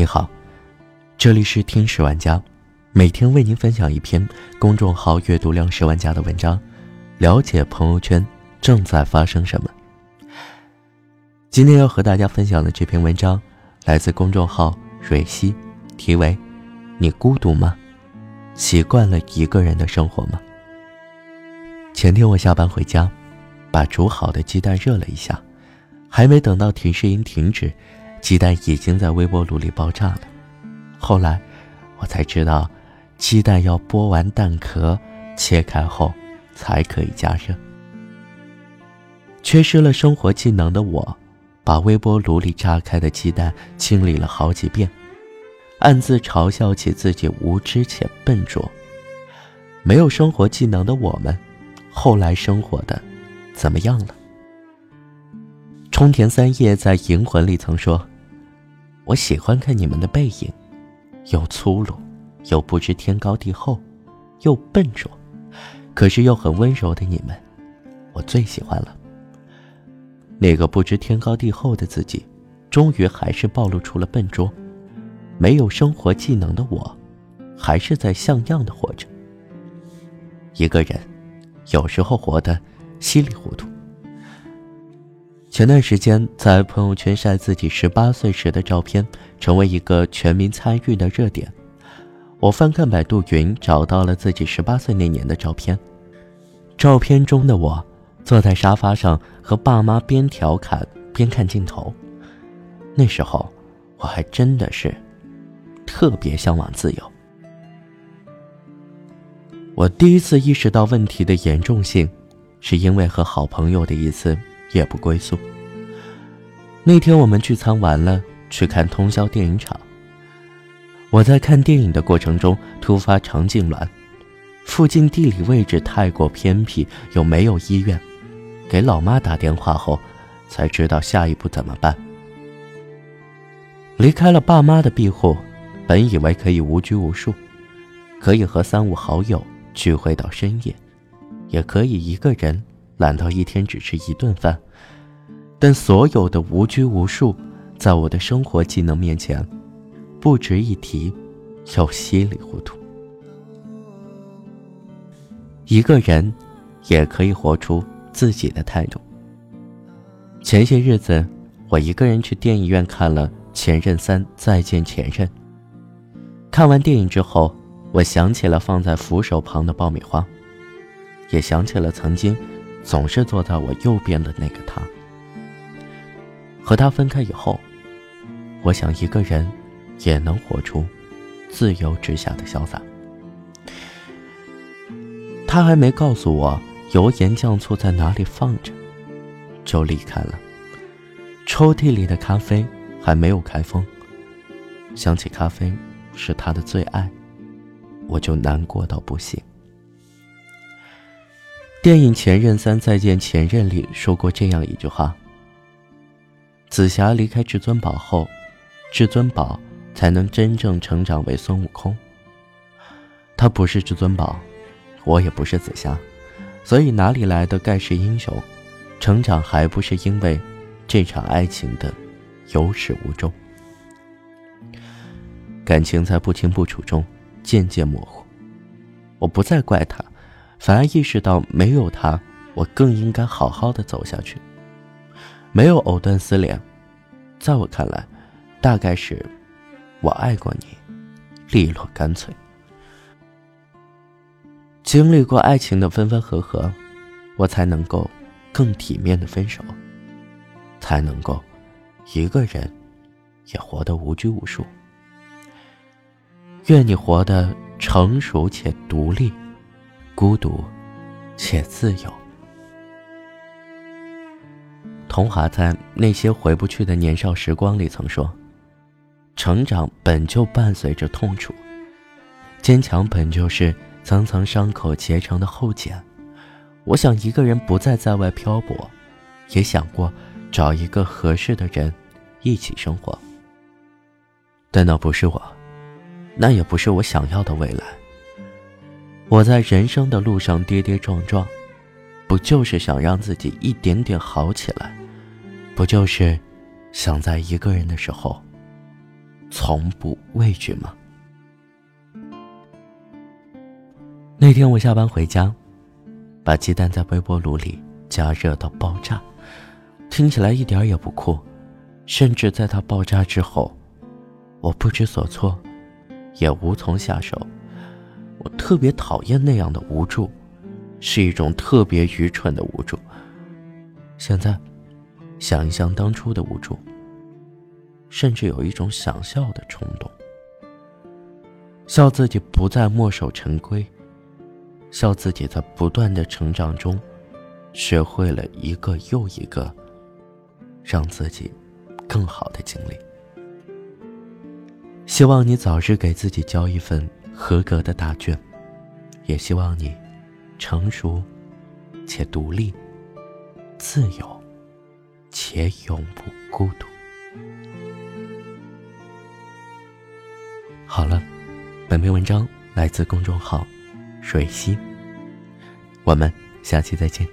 你好，这里是听十万家，每天为您分享一篇公众号阅读量十万加的文章，了解朋友圈正在发生什么。今天要和大家分享的这篇文章来自公众号蕊希，题为“你孤独吗？习惯了一个人的生活吗？”前天我下班回家，把煮好的鸡蛋热了一下，还没等到提示音停止。鸡蛋已经在微波炉里爆炸了。后来，我才知道，鸡蛋要剥完蛋壳，切开后才可以加热。缺失了生活技能的我，把微波炉里炸开的鸡蛋清理了好几遍，暗自嘲笑起自己无知且笨拙。没有生活技能的我们，后来生活的怎么样了？冲田三叶在《银魂》里曾说。我喜欢看你们的背影，又粗鲁，又不知天高地厚，又笨拙，可是又很温柔的你们，我最喜欢了。那个不知天高地厚的自己，终于还是暴露出了笨拙。没有生活技能的我，还是在像样的活着。一个人，有时候活得稀里糊涂。前段时间在朋友圈晒自己十八岁时的照片，成为一个全民参与的热点。我翻看百度云，找到了自己十八岁那年的照片。照片中的我坐在沙发上，和爸妈边调侃边看镜头。那时候我还真的是特别向往自由。我第一次意识到问题的严重性，是因为和好朋友的一次。夜不归宿。那天我们聚餐完了，去看通宵电影场。我在看电影的过程中突发肠痉挛，附近地理位置太过偏僻，又没有医院。给老妈打电话后，才知道下一步怎么办。离开了爸妈的庇护，本以为可以无拘无束，可以和三五好友聚会到深夜，也可以一个人。懒到一天只吃一顿饭，但所有的无拘无束，在我的生活技能面前，不值一提，又稀里糊涂。一个人，也可以活出自己的态度。前些日子，我一个人去电影院看了《前任三：再见前任》。看完电影之后，我想起了放在扶手旁的爆米花，也想起了曾经。总是坐在我右边的那个他，和他分开以后，我想一个人也能活出自由之下的潇洒。他还没告诉我油盐酱醋在哪里放着，就离开了。抽屉里的咖啡还没有开封，想起咖啡是他的最爱，我就难过到不行。电影《前任三：再见前任》里说过这样一句话：“紫霞离开至尊宝后，至尊宝才能真正成长为孙悟空。他不是至尊宝，我也不是紫霞，所以哪里来的盖世英雄？成长还不是因为这场爱情的有始无终？感情在不清不楚中渐渐模糊，我不再怪他。”反而意识到，没有他，我更应该好好的走下去。没有藕断丝连，在我看来，大概是我爱过你，利落干脆。经历过爱情的分分合合，我才能够更体面的分手，才能够一个人也活得无拘无束。愿你活得成熟且独立。孤独，且自由。童华在《那些回不去的年少时光》里曾说：“成长本就伴随着痛楚，坚强本就是层层伤口结成的厚茧。”我想一个人不再在外漂泊，也想过找一个合适的人一起生活，但那不是我，那也不是我想要的未来。我在人生的路上跌跌撞撞，不就是想让自己一点点好起来？不就是想在一个人的时候从不畏惧吗？那天我下班回家，把鸡蛋在微波炉里加热到爆炸，听起来一点也不酷，甚至在它爆炸之后，我不知所措，也无从下手。我特别讨厌那样的无助，是一种特别愚蠢的无助。现在想一想当初的无助，甚至有一种想笑的冲动，笑自己不再墨守成规。笑自己在不断的成长中，学会了一个又一个让自己更好的经历。希望你早日给自己交一份合格的答卷，也希望你成熟且独立，自由且永不孤独。好了，本篇文章来自公众号。水溪，我们下期再见。